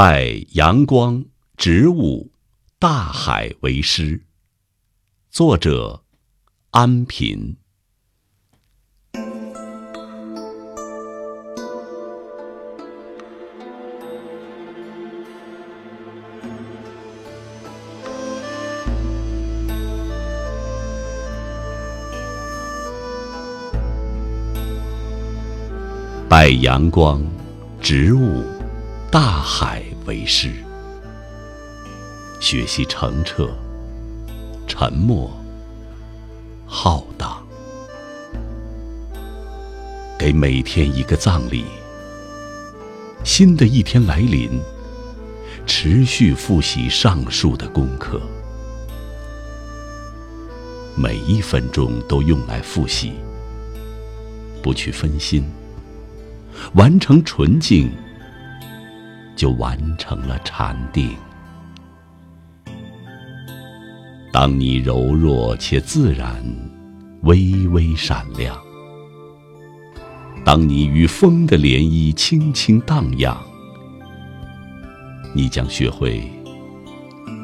拜阳光、植物、大海为师。作者：安平。拜阳光、植物、大海为师，学习澄澈、沉默、浩荡，给每天一个葬礼。新的一天来临，持续复习上述的功课，每一分钟都用来复习，不去分心。完成纯净，就完成了禅定。当你柔弱且自然，微微闪亮；当你与风的涟漪轻轻荡漾，你将学会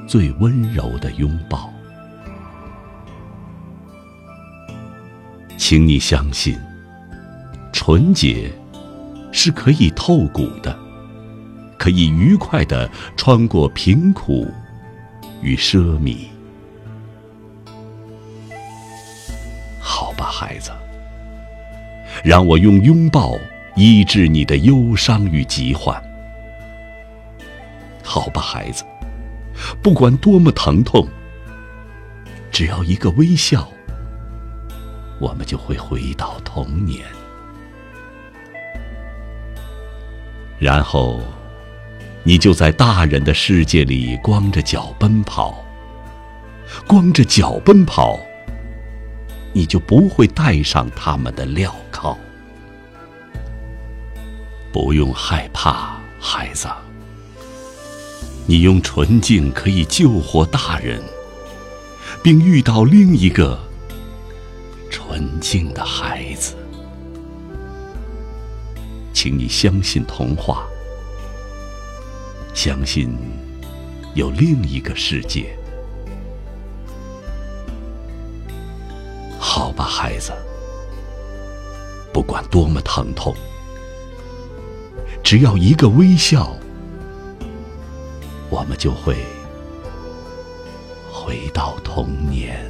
最温柔的拥抱。请你相信，纯洁。是可以透骨的，可以愉快的穿过贫苦与奢靡。好吧，孩子，让我用拥抱医治你的忧伤与疾患。好吧，孩子，不管多么疼痛，只要一个微笑，我们就会回到童年。然后，你就在大人的世界里光着脚奔跑。光着脚奔跑，你就不会带上他们的镣铐。不用害怕，孩子。你用纯净可以救活大人，并遇到另一个纯净的孩子。请你相信童话，相信有另一个世界。好吧，孩子，不管多么疼痛，只要一个微笑，我们就会回到童年。